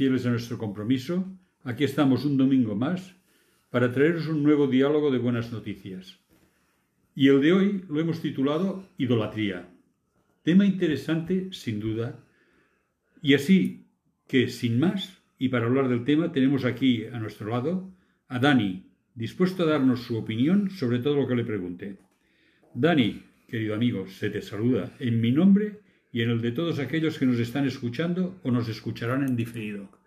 Fieles a nuestro compromiso, aquí estamos un domingo más para traeros un nuevo diálogo de buenas noticias. Y el de hoy lo hemos titulado Idolatría. Tema interesante, sin duda. Y así que, sin más, y para hablar del tema, tenemos aquí a nuestro lado a Dani, dispuesto a darnos su opinión sobre todo lo que le pregunte. Dani, querido amigo, se te saluda en mi nombre y en el de todos aquellos que nos están escuchando o nos escucharán en diferido.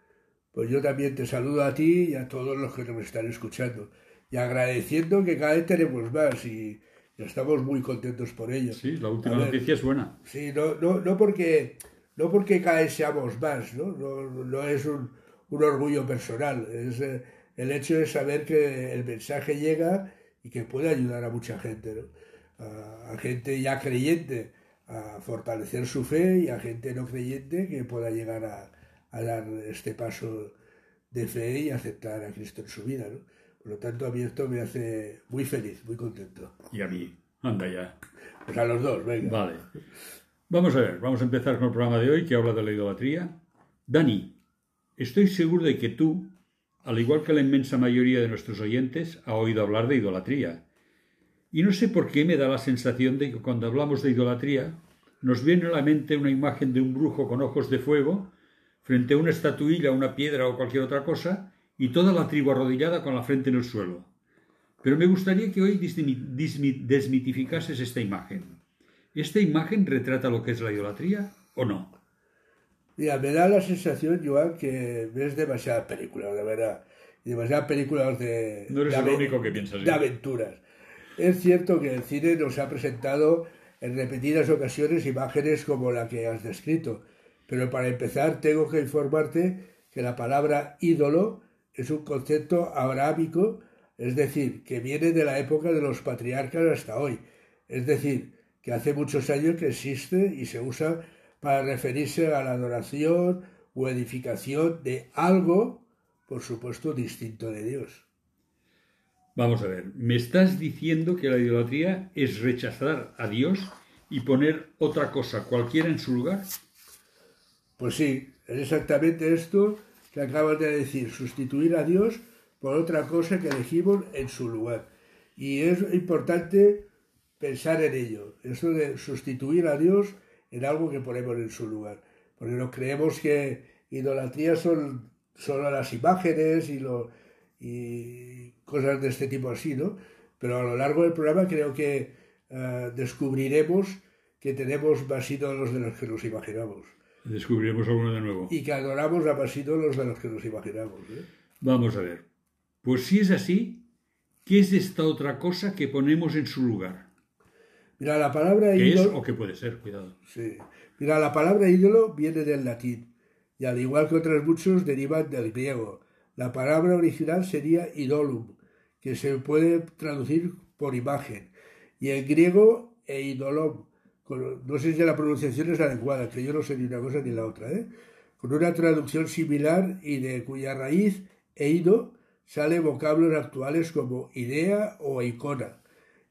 Pues yo también te saludo a ti y a todos los que nos están escuchando. Y agradeciendo que cada vez tenemos más y, estamos muy contentos por ello. Sí, la última noticia es buena. Sí, no, no, no, porque, no porque cada vez seamos más, ¿no? No, no es un, un, orgullo personal. Es eh, el hecho de saber que el mensaje llega y que puede ayudar a mucha gente, ¿no? a, a gente ya creyente a fortalecer su fe y a gente no creyente que pueda llegar a, dar este paso de fe y aceptar a Cristo en su vida. ¿no? Por lo tanto, a mí esto me hace muy feliz, muy contento. Y a mí, anda ya. Pues a los dos, venga. Vale. Vamos a ver, vamos a empezar con el programa de hoy que habla de la idolatría. Dani, estoy seguro de que tú, al igual que la inmensa mayoría de nuestros oyentes, ha oído hablar de idolatría y no sé por qué me da la sensación de que cuando hablamos de idolatría nos viene a la mente una imagen de un brujo con ojos de fuego frente a una estatuilla, una piedra o cualquier otra cosa y toda la tribu arrodillada con la frente en el suelo. Pero me gustaría que hoy desmitificases esta imagen. ¿Esta imagen retrata lo que es la idolatría o no? Mira, me da la sensación, Joan, que ves demasiadas películas, de verdad. Demasiadas películas de, no eres el único que piensas de aventuras. Es cierto que el cine nos ha presentado en repetidas ocasiones imágenes como la que has descrito, pero para empezar tengo que informarte que la palabra ídolo es un concepto abrahámico, es decir, que viene de la época de los patriarcas hasta hoy, es decir, que hace muchos años que existe y se usa para referirse a la adoración o edificación de algo, por supuesto, distinto de Dios. Vamos a ver, ¿me estás diciendo que la idolatría es rechazar a Dios y poner otra cosa cualquiera en su lugar? Pues sí, es exactamente esto que acabas de decir, sustituir a Dios por otra cosa que elegimos en su lugar. Y es importante pensar en ello, eso de sustituir a Dios en algo que ponemos en su lugar. Porque no creemos que idolatría son solo las imágenes y, cosas de este tipo así, ¿no? Pero a lo largo del programa creo que uh, descubriremos que tenemos más ídolos de los que nos imaginamos. Descubriremos alguno de nuevo. Y que adoramos a más ídolos de los que nos imaginamos. ¿eh? Vamos a ver. Pues si es así, ¿qué es esta otra cosa que ponemos en su lugar? Mira, la palabra ¿Qué ídolo... es o qué puede ser? Cuidado. Sí. Mira, la palabra ídolo viene del latín y al igual que otros muchos derivan del griego. La palabra original sería idolum, que se puede traducir por imagen, y en griego e idolom, no sé si la pronunciación es adecuada, que yo no sé ni una cosa ni la otra, ¿eh? con una traducción similar y de cuya raíz eido sale vocablos actuales como idea o icona.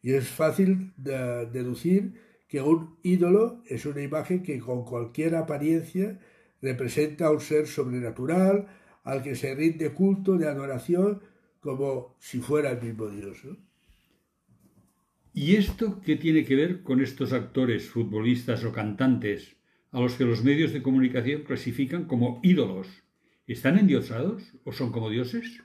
Y es fácil de deducir que un ídolo es una imagen que con cualquier apariencia representa a un ser sobrenatural al que se rinde culto de adoración como si fuera el mismo Dios. ¿Y esto qué tiene que ver con estos actores, futbolistas o cantantes a los que los medios de comunicación clasifican como ídolos? ¿Están endiosados o son como dioses?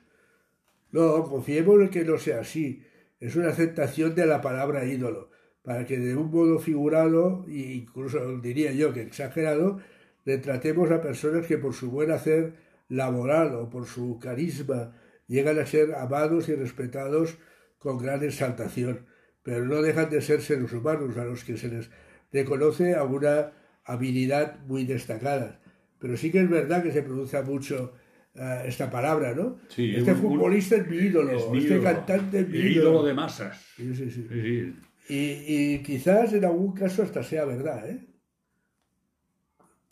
No, confiemos en que no sea así. Es una aceptación de la palabra ídolo, para que de un modo figurado, e incluso diría yo que exagerado, retratemos a personas que por su buen hacer laboral o por su carisma llegan a ser amados y respetados con gran exaltación, pero no dejan de ser seres humanos a los que se les reconoce alguna habilidad muy destacada. Pero sí que es verdad que se pronuncia mucho uh, esta palabra, ¿no? Sí, este un, futbolista es mi ídolo, es mi este ídolo, cantante es mi ídolo. ídolo de masas. Sí, sí, sí. Sí, sí. Y, y, quizás en algún caso hasta sea verdad, ¿eh?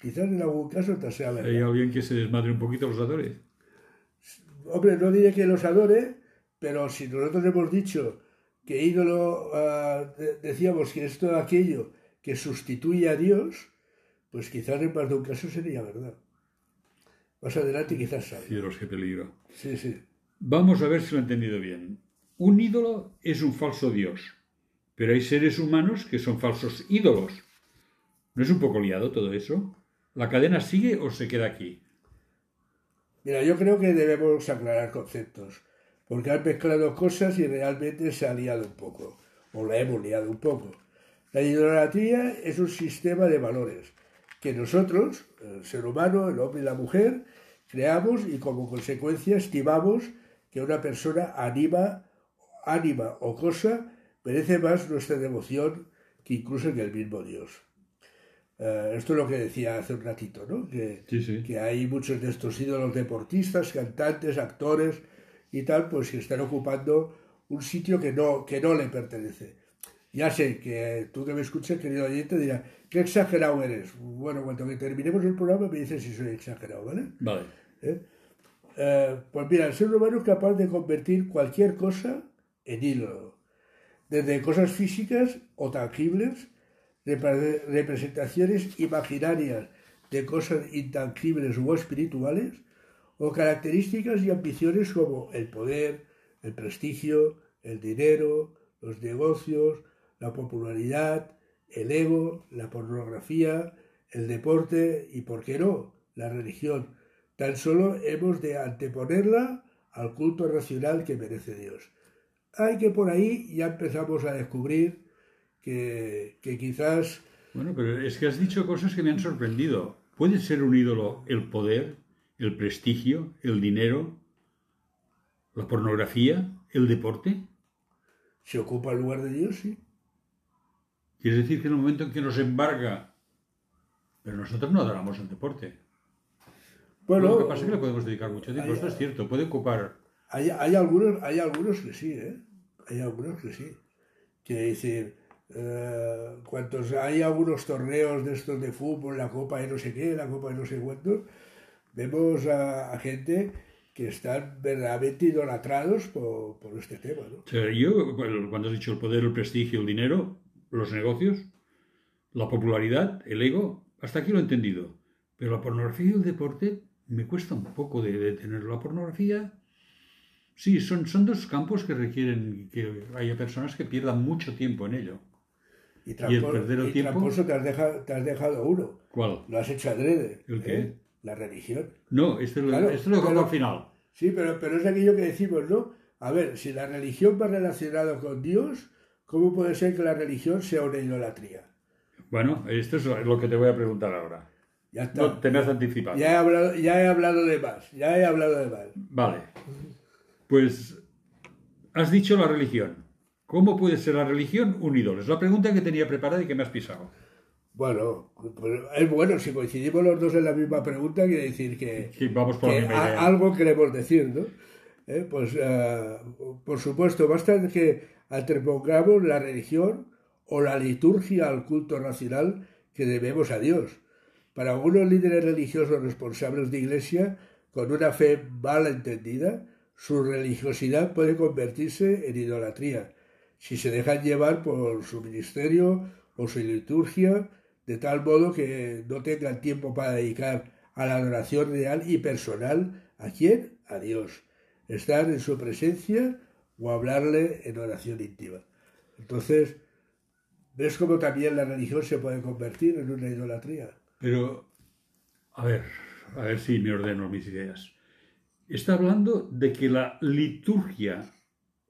Quizás en algún caso hasta sea verdad. ¿Hay alguien que se desmadre un poquito los adore? Hombre, no diré que los adore, pero si nosotros hemos dicho que ídolo, uh, decíamos que es todo aquello que sustituye a Dios, pues quizás en más de un caso sería verdad. Más adelante quizás salga. Cielos, qué peligro. Sí, sí. Vamos a ver si lo he entendido bien. Un ídolo es un falso dios, pero hay seres humanos que son falsos ídolos. ¿No es un poco liado todo eso? ¿La cadena sigue o se queda aquí? Mira, yo creo que debemos aclarar conceptos, porque han mezclado cosas y realmente se ha liado un poco, o la hemos liado un poco. La idolatría es un sistema de valores que nosotros, el ser humano, el hombre y la mujer, creamos y como consecuencia estimamos que una persona anima, ánima o cosa merece más nuestra devoción que incluso que el mismo Dios. Eh, esto es lo que decía hace un ratito, ¿no? Que, Sí, sí. que hay muchos de estos ídolos deportistas, cantantes, actores y tal, pues que están ocupando un sitio que no, que no le pertenece. Ya sé que tú que me escuchas, querido oyente, dirá, qué exagerado eres. Bueno, cuando que terminemos el programa me dices si soy exagerado, ¿vale? Vale. ¿Eh? Eh, pues mira, el ser humano es capaz de convertir cualquier cosa en ídolo. Desde cosas físicas o tangibles, repre- representaciones imaginarias de cosas intangibles o espirituales, o características y ambiciones como el poder, el prestigio, el dinero, los negocios, la popularidad, el ego, la pornografía, el deporte y, por qué no, la religión. Tan solo hemos de anteponerla al culto racional que merece Dios. Hay que por ahí ya empezamos a descubrir que, que quizás Bueno, pero es que has dicho cosas que me han sorprendido. ¿Puede ser un ídolo el poder, el prestigio, el dinero, la pornografía, el deporte? se ocupa el lugar de Dios, sí. Quiere decir que en el momento en que nos embarga, pero nosotros no adoramos el deporte. Bueno, lo que pasa es que le podemos dedicar mucho tiempo, hay- esto es cierto, puede ocupar. Hay, hay, algunos, hay algunos que sí, ¿eh? Hay algunos que sí. Que decir, eh, cuantos hay algunos torneos de estos de fútbol, la copa de no sé qué, la copa de no sé cuántos, vemos a, a gente que están verdaderamente idolatrados por, por este tema, ¿no? O sea, yo, cuando has dicho el poder, el prestigio, el dinero, los negocios, la popularidad, el ego, hasta aquí lo he entendido. Pero la pornografía y el deporte me cuesta un poco de, de tenerlo. La pornografía, sí, son, son dos campos que requieren que haya personas que pierdan mucho tiempo en ello. Y, el perder el y tiempo? tramposo te has, dejado, te has dejado uno. ¿Cuál? Lo has hecho adrede. ¿El qué? ¿eh? La religión. No, este lo, Claro, este lo pero- hago al final. Sí, pero, pero es aquello que decimos, ¿no? A ver, si la religión va relacionada con Dios, ¿cómo puede ser que la religión sea una idolatría? Bueno, esto es lo que te voy a preguntar ahora. Ya está. No, te me has anticipado. ya, he hablado, ya he hablado de más, ya he hablado de más. Vale. Pues has dicho la religión. ¿Cómo puede ser la religión un ídolo? Es la pregunta que tenía preparada y que me has pisado. Bueno, es bueno, si coincidimos los dos en la misma pregunta, quiere decir que, Sí, vamos por la que misma a- idea. algo queremos decir, ¿no? Eh, Pues, eh, por supuesto, basta que antepongamos la religión o la liturgia al culto racional que debemos a Dios. Para algunos líderes religiosos responsables de iglesia, con una fe mal entendida, su religiosidad puede convertirse en idolatría, si se dejan llevar por su ministerio o su liturgia, de tal modo que no tengan tiempo para dedicar a la adoración real y personal a quién? A Dios. Estar en su presencia o hablarle en oración íntima. Entonces, ¿ves cómo también la religión se puede convertir en una idolatría? Pero, a ver, a ver si me ordeno mis ideas. Está hablando de que la liturgia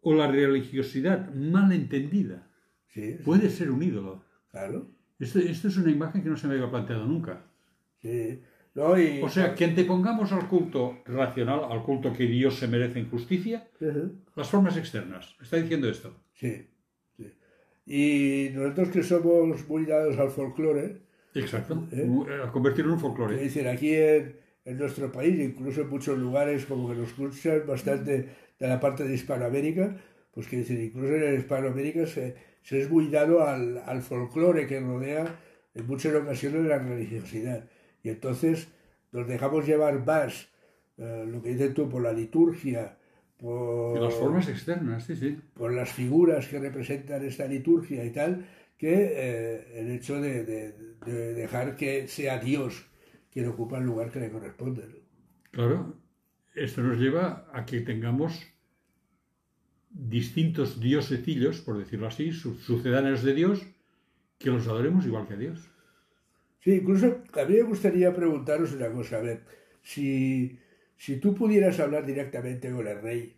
o la religiosidad mal entendida Sí, puede ser un ídolo. claro. Esto, esto es una imagen que no se me había planteado nunca. Sí. No, y- O sea, que antepongamos al culto racional, al culto que Dios se merece en justicia, Ujú. las formas externas. Está diciendo esto. Sí, sí. Y nosotros que somos muy dados al folclore, Exacto. ¿Eh? A convertirlo en un folclore. dicen aquí en, en nuestro país, incluso en muchos lugares como que nos escuchan bastante de la parte de Hispanoamérica, pues que dicen, incluso en Hispanoamérica se, se es muy dado al, al folclore que rodea en muchas ocasiones la religiosidad. Y entonces nos dejamos llevar más, eh, lo que dices tú, por la liturgia, por las formas externas, sí, sí. por las figuras que representan esta liturgia y tal, que eh, el hecho de, dejar que sea Dios quien ocupa el lugar que le corresponde. Claro, esto nos lleva a que tengamos distintos diosecillos, por decirlo así, sucedáneos de Dios, que los adoremos igual que a Dios. Sí, incluso a mí me gustaría preguntaros una cosa, a ver, si, si tú pudieras hablar directamente con el rey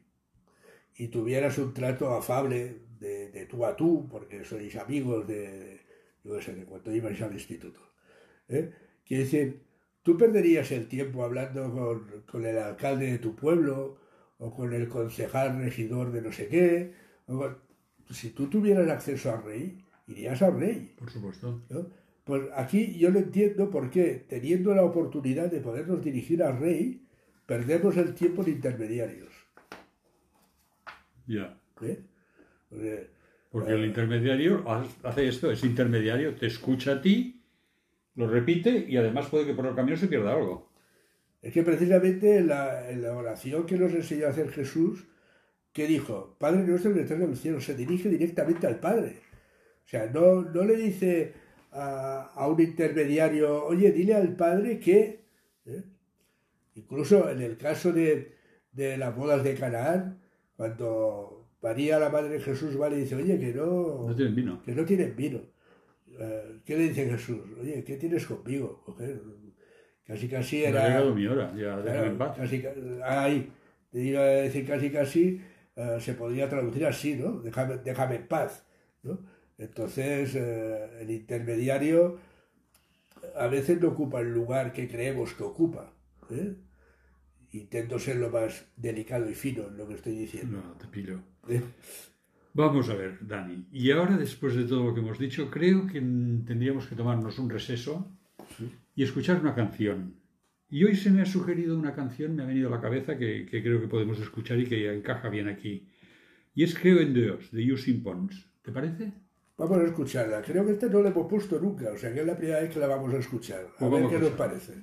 y tuvieras un trato afable de, tú a tú, porque sois amigos de, yo sé, de cuando ibais al instituto, ¿eh? quiere decir, tú perderías el tiempo hablando con, con el alcalde de tu pueblo, o con el concejal regidor de no sé qué. si tú tuvieras acceso al rey, irías al rey. Por supuesto. Pues aquí yo no entiendo por qué, teniendo la oportunidad de podernos dirigir al rey, perdemos el tiempo de intermediarios. Ya. ¿Eh? Porque, el intermediario hace esto, es intermediario, te escucha a ti, lo repite y además puede que por el camino se pierda algo. Es que precisamente en la, oración que nos enseñó a hacer Jesús, que dijo, Padre nuestro que estás en el cielo, se dirige directamente al Padre. O sea, no, no le dice a, un intermediario, oye, dile al Padre que... ¿eh? Incluso en el caso de, las bodas de Canaán, cuando María, la madre de Jesús, va y dice, oye, que no, no tienen vino. Que no tienen vino. Eh, ¿Qué le dice Jesús? Oye, ¿qué tienes conmigo? Casi casi era. ha llegado mi hora, ya en paz. Casi, ahí, te iba a decir casi casi, uh, se podría traducir así, ¿no? Déjame, déjame en paz, ¿no? Entonces, uh, el intermediario a veces no ocupa el lugar que creemos que ocupa. ¿eh? Intento ser lo más delicado y fino en lo que estoy diciendo. No, te pillo. ¿Eh? Vamos a ver, Dani. Y ahora, después de todo lo que hemos dicho, creo que tendríamos que tomarnos un receso y escuchar una canción. Y hoy se me ha sugerido una canción, me ha venido a la cabeza que, creo que podemos escuchar y que encaja bien aquí. Y es Creo en Dios, de Using Pons. ¿Te parece? Vamos a escucharla. Creo que esta no la hemos puesto nunca, o sea que es la primera vez que la vamos a escuchar. A pues ver qué nos parece.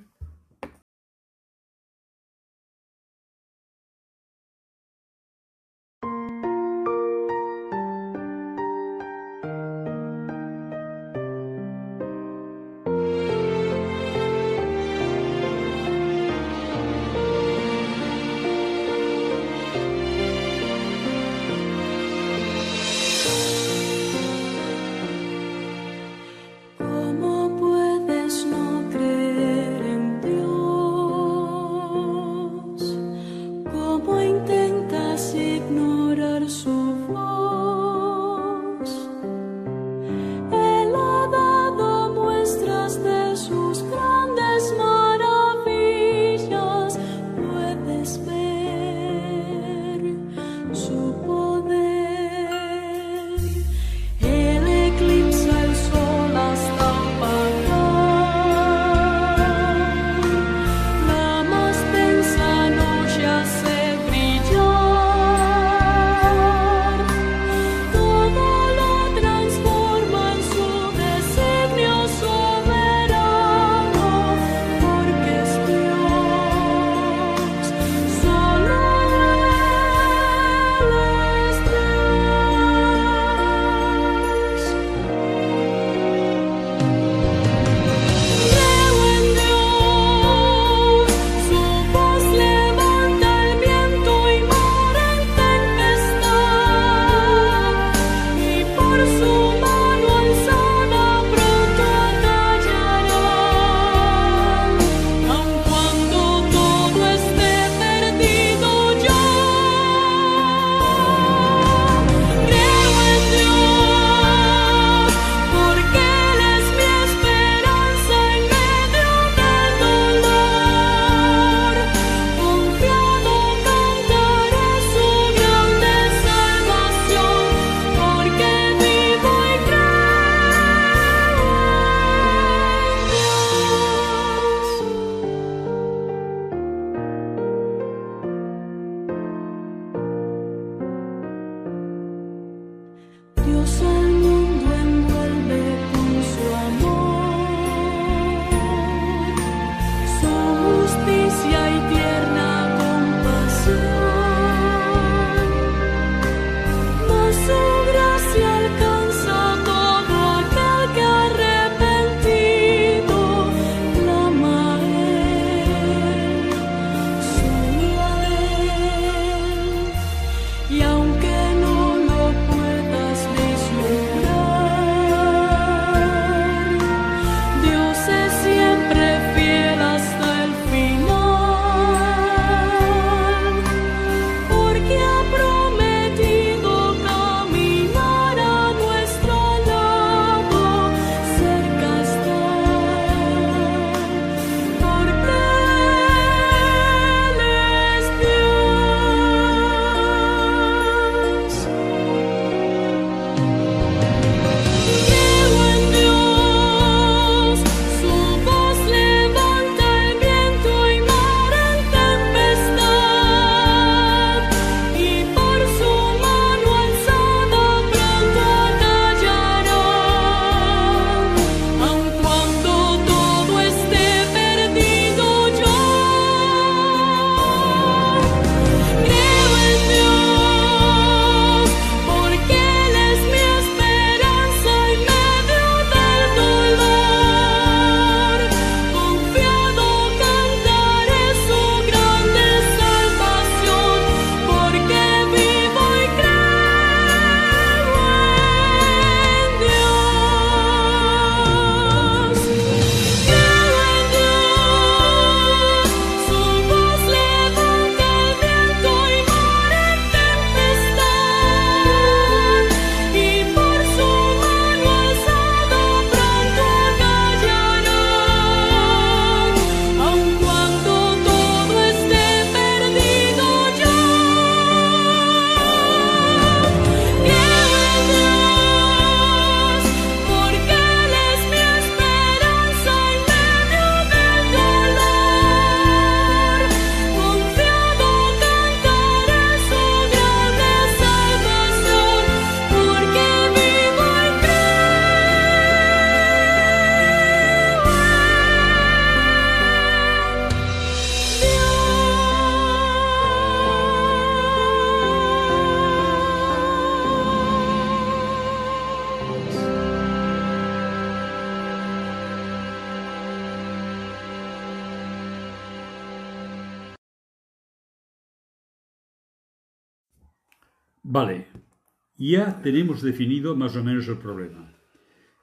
Ya tenemos definido más o menos el problema.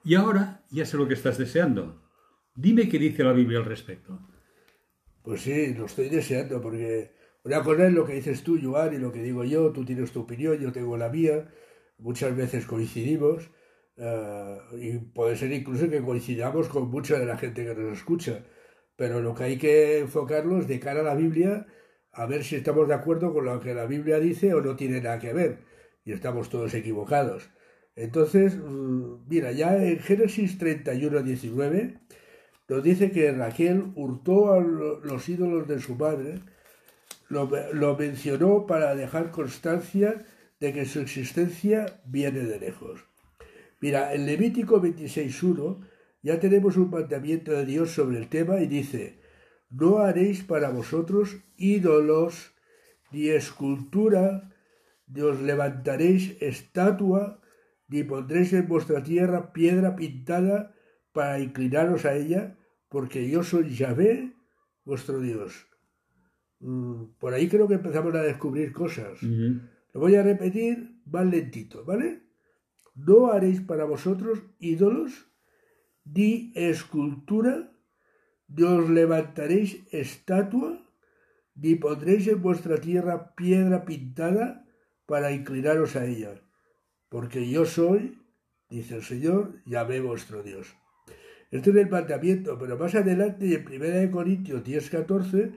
Y ahora ya sé lo que estás deseando. Dime qué dice la Biblia al respecto. Pues sí, lo estoy deseando porque una cosa es lo que dices tú, Joan, y lo que digo yo, tú tienes tu opinión, yo tengo la mía, muchas veces coincidimos, eh, y puede ser incluso que coincidamos con mucha de la gente que nos escucha, pero lo que hay que enfocarlo es de cara a la Biblia, a ver si estamos de acuerdo con lo que la Biblia dice o no tiene nada que ver, y estamos todos equivocados. Entonces, mm, mira, ya en Génesis 31, 19, nos dice que Raquel hurtó a los ídolos de su madre, lo, mencionó para dejar constancia de que su existencia viene de lejos. Mira, en Levítico 26.1 ya tenemos un mandamiento de Dios sobre el tema y dice, no haréis para vosotros ídolos ni escultura, os levantaréis estatua, ni pondréis en vuestra tierra piedra pintada para inclinaros a ella, porque yo soy Yahvé, vuestro Dios. Mm, por ahí creo que empezamos a descubrir cosas. Lo voy a repetir más lentito, ¿vale? No haréis para vosotros ídolos, ni escultura, ni os levantaréis estatua, ni pondréis en vuestra tierra piedra pintada para inclinaros a ella, porque yo soy, dice el Señor, Yahvé vuestro Dios. Este es el mandamiento, pero más adelante en 1 Corintios 10.14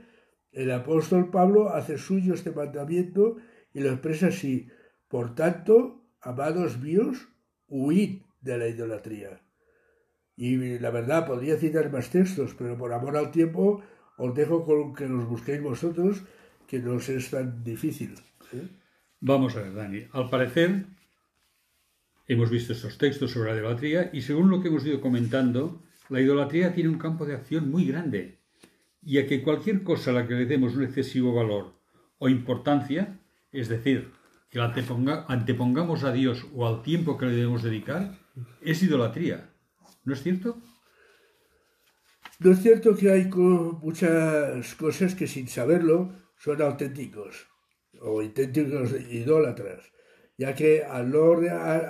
el apóstol Pablo hace suyo este mandamiento y lo expresa así. Por tanto, amados míos, huid de la idolatría. Y la verdad, podría citar más textos, pero por amor al tiempo os dejo con que los busquéis vosotros, que no es tan difícil. ¿eh? Vamos a ver, Dani. Al parecer, hemos visto estos textos sobre la idolatría y según lo que hemos ido comentando, la idolatría tiene un campo de acción muy grande y a que cualquier cosa a la que le demos un excesivo valor o importancia, es decir, que la antepongamos a Dios o al tiempo que le debemos dedicar, es idolatría. ¿No es cierto? No es cierto que hay muchas cosas que sin saberlo son auténticos o auténticos idólatras, ya que al no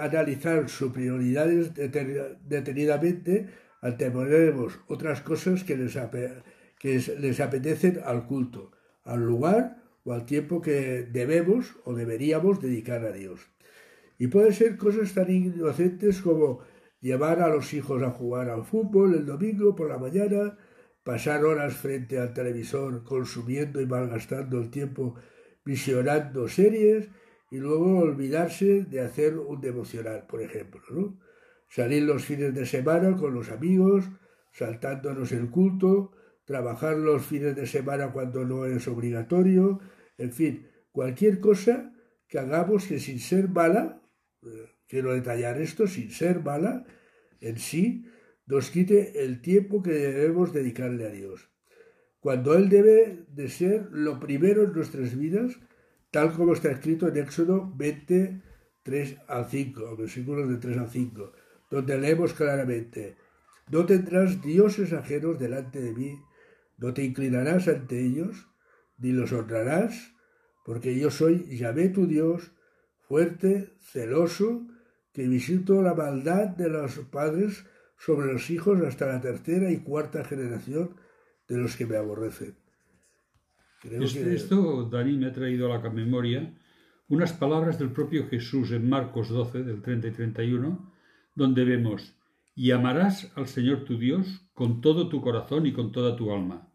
analizar sus prioridades detenidamente, anteponemos otras cosas que les, que les apetecen al culto, al lugar o al tiempo que debemos o deberíamos dedicar a Dios. Y pueden ser cosas tan inocentes como llevar a los hijos a jugar al fútbol el domingo por la mañana, pasar horas frente al televisor consumiendo y malgastando el tiempo visionando series y luego olvidarse de hacer un devocional, por ejemplo. Salir los fines de semana con los amigos, saltándonos el culto, trabajar los fines de semana cuando no es obligatorio, en fin, cualquier cosa que hagamos que sin ser mala, eh, quiero detallar esto, sin ser mala en sí, nos quite el tiempo que debemos dedicarle a Dios. Cuando Él debe de ser lo primero en nuestras vidas, tal como está escrito en Éxodo 20, 3 al 5, versículos de 3 al 5, donde leemos claramente, no tendrás dioses ajenos delante de mí, no te inclinarás ante ellos, ni los honrarás, porque yo soy Yahvé tu Dios, fuerte, celoso, que visito la maldad de los padres sobre los hijos hasta la tercera y cuarta generación de los que me aborrecen. Esto, Dani, me ha traído a la memoria unas palabras del propio Jesús en Marcos 12, del 30 y 31, donde vemos, y amarás al Señor tu Dios con todo tu corazón y con toda tu alma,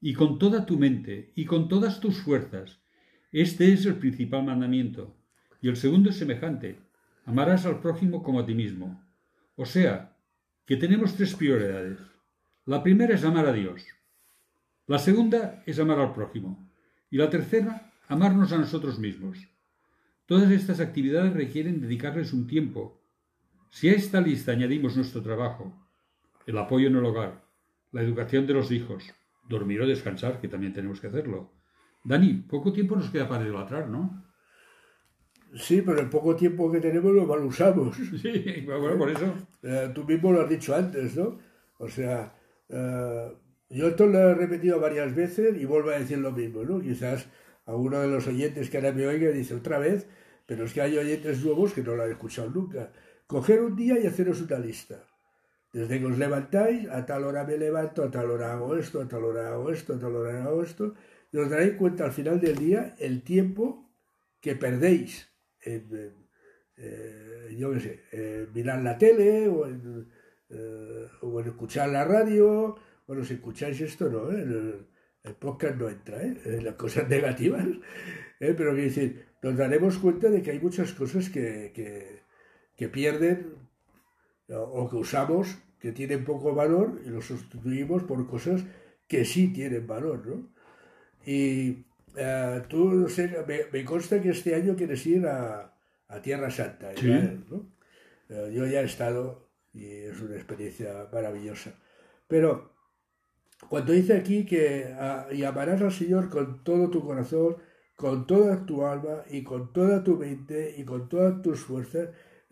y con toda tu mente, y con todas tus fuerzas. Este es el principal mandamiento. Y el segundo es semejante. Amarás al prójimo como a ti mismo. O sea, que tenemos tres prioridades. La primera es amar a Dios. La segunda es amar al prójimo. Y la tercera, amarnos a nosotros mismos. Todas estas actividades requieren dedicarles un tiempo, si a esta lista añadimos nuestro trabajo, el apoyo en el hogar, la educación de los hijos, dormir o descansar, que también tenemos que hacerlo. Dani, poco tiempo nos queda para idolatrar, ¿no? Sí, pero el poco tiempo que tenemos lo mal usamos. Sí, bueno, por eso. Eh, tú mismo lo has dicho antes, ¿no? O sea, eh, yo esto lo he repetido varias veces y vuelvo a decir lo mismo, ¿no? Quizás a uno de los oyentes que ahora me oiga dice otra vez, pero es que hay oyentes nuevos que no lo han escuchado nunca. Coger un día y haceros una lista. Desde que os levantáis, a tal hora me levanto, a tal hora hago esto, a tal hora hago esto, a tal hora hago esto, y os daréis cuenta al final del día el tiempo que perdéis en, eh, yo qué sé, mirar la tele o eh, o en, escuchar la radio. Bueno, si escucháis esto, no, ¿eh? el, el, podcast no entra, ¿eh? las cosas negativas, ¿eh? pero quiero decir, nos daremos cuenta de que hay muchas cosas que, que, que pierden o que usamos que tienen poco valor y los sustituimos por cosas que sí tienen valor, ¿no? Y uh, tú, no sé, me, me, consta que este año quieres ir a, a Tierra Santa, Sí. Uh, yo ya he estado y es una experiencia maravillosa. Pero cuando dice aquí que uh, y amarás al Señor con todo tu corazón, con toda tu alma y con toda tu mente y con todas tus fuerzas,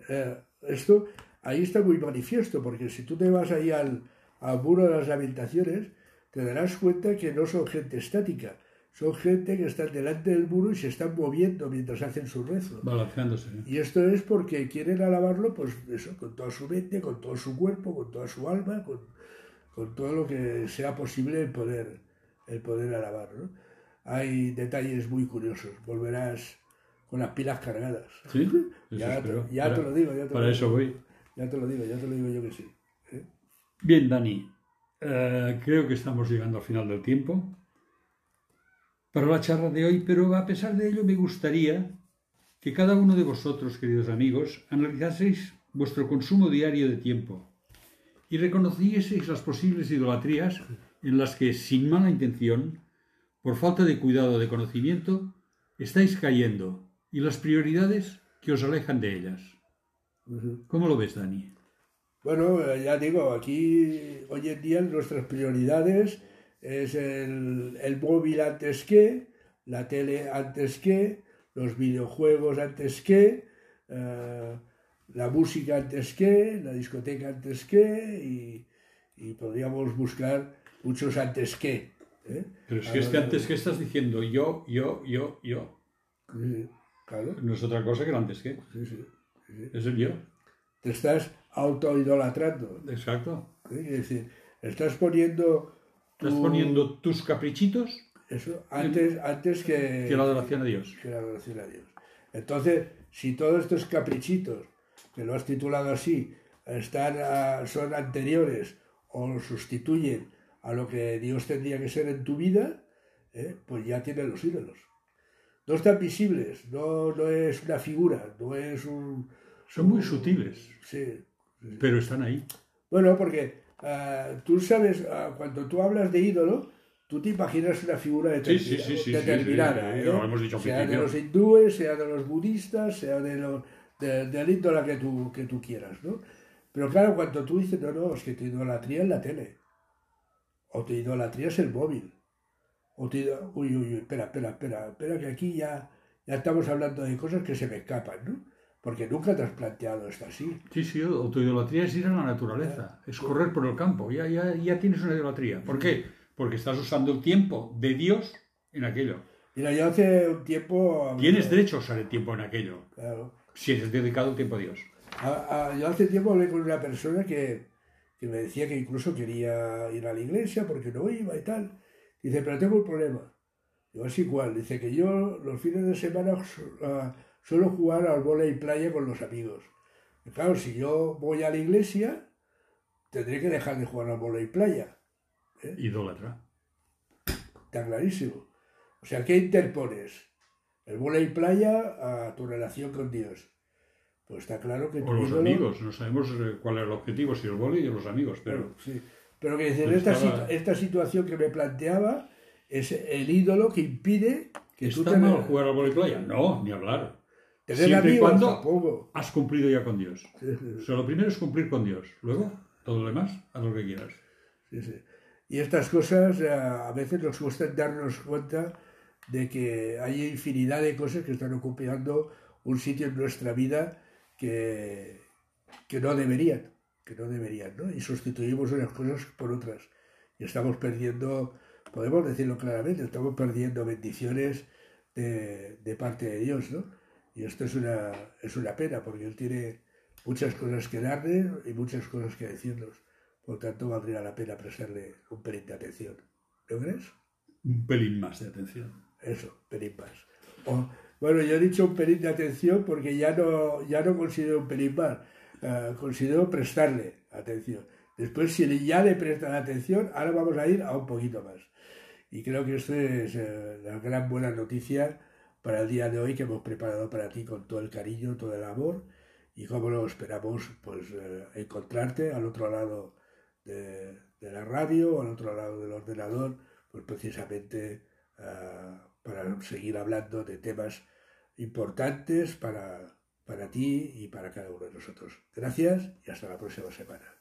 eh, esto ahí está muy manifiesto, porque si tú te vas ahí al, al muro de las lamentaciones, te darás cuenta que no son gente estática, son gente que están delante del muro y se están moviendo mientras hacen su rezo. Balanceándose. Y esto es porque quieren alabarlo, pues eso, con toda su mente, con todo su cuerpo, con toda su alma, con, con todo lo que sea posible el poder, el poder alabar. ¿no? Hay detalles muy curiosos. Volverás con las pilas cargadas. Sí, ya, te, ya para, te, lo digo. Ya te para lo eso digo. voy. Ya te lo digo, ya te lo digo yo que sí. ¿eh? Bien, Dani. Uh, creo que estamos llegando al final del tiempo para la charla de hoy, pero a pesar de ello me gustaría que cada uno de vosotros, queridos amigos, analizaseis vuestro consumo diario de tiempo y reconocieseis las posibles idolatrías en las que, sin mala intención, por falta de cuidado de conocimiento, estáis cayendo y las prioridades que os alejan de ellas. ¿Cómo lo ves, Dani? Bueno, ya digo, aquí hoy en día nuestras prioridades es el, el, móvil antes que, la tele antes que, los videojuegos antes que, uh, la música antes que, la discoteca antes que, y, y podríamos buscar muchos antes que. ¿eh? Pero es que este antes que estás diciendo yo, yo, yo, yo. Sí, claro. No es otra cosa que el antes que. Sí, sí, sí. Es el yo. Te estás autoidolatrando. Exacto. Es decir, estás poniendo Estás poniendo tus caprichitos eso, antes, antes que, que la adoración a Dios. Que la adoración a Dios. Entonces, si todos estos caprichitos, que lo has titulado así, están a, son anteriores o sustituyen a lo que Dios tendría que ser en tu vida, ¿eh? pues ya tienen los ídolos. No están visibles, no, no es una figura, no es un... Son muy sutiles. Sí, sí. Pero están ahí. Bueno, porque Uh, tú sabes, uh, cuando tú hablas de ídolo, tú te imaginas una figura determinada, sí, sí, sí, determinada ¿eh? lo hemos dicho sea de los hindúes, sea de los budistas, sea de lo, de, del ídolo que tú, que tú quieras, ¿no? Pero claro, cuando tú dices, no, no, es que tu idolatría es la tele, o tu idolatría es el móvil, o tu uy, uy, uy, espera, espera, espera, espera, que aquí ya, ya estamos hablando de cosas que se me escapan, ¿no? Porque nunca te has planteado esto así. Sí, sí, autoidolatría es ir a la naturaleza, es correr por el campo, ya, ya, ya tienes una idolatría. ¿Por qué? Porque estás usando el tiempo de Dios en aquello. Mira, yo hace un tiempo... Tienes derecho a usar el tiempo en aquello, Claro. Si has dedicado el tiempo a Dios. A- a- yo hace tiempo hablé con una persona que, que me decía que incluso quería ir a la iglesia porque no iba y tal. Dice, pero tengo un problema. Digo, así cuál. Dice que yo los fines de semana su- ah, suelo jugar al volei playa con los amigos. Y claro, si yo voy a la iglesia, tendré que dejar de jugar al volei playa. Idólatra. Está clarísimo. O sea, ¿qué interpones? El volei playa a tu relación con Dios. Pues está claro que O los ídolo- amigos, no sabemos eh, cuál es el objetivo, si el vóley o los amigos, pero Pero, sí. Pero que decir, esta, estaba- situ- esta situación que me planteaba es el ídolo que impide que tú ¿está te mal jugar al vóley playa? No, ni hablar. siempre y cuando- tampoco. Has cumplido ya con Dios. Sí, sí, O sea, lo primero es cumplir con Dios. Luego, todo lo demás, haz lo que quieras. sí. Y estas cosas eh, a veces nos cuesta darnos cuenta de que hay infinidad de cosas que están ocupando un sitio en nuestra vida que, que no deberían, que no deberían, ¿no? Y sustituimos unas cosas por otras. Y estamos perdiendo, podemos decirlo claramente, estamos perdiendo bendiciones de, de parte de Dios, ¿no? Y esto es una, es una pena porque él tiene muchas cosas que darle y muchas cosas que decirnos. Por tanto, valdría la pena prestarle un pelín de atención. ¿No crees? Un pelín más de atención. Eso, pelín más. bueno, yo he dicho un pelín de atención porque ya no, ya no considero un pelín más. Eh, considero prestarle atención. Después, si ya le prestan atención, ahora vamos a ir a un poquito más. Y creo que esto es eh, la gran buena noticia para el día de hoy que hemos preparado para ti con todo el cariño, todo el amor y como lo esperamos pues eh, encontrarte al otro lado de, la radio, al otro lado del ordenador, pues precisamente para seguir hablando de temas importantes para, para ti y para cada uno de nosotros. Gracias y hasta la próxima semana.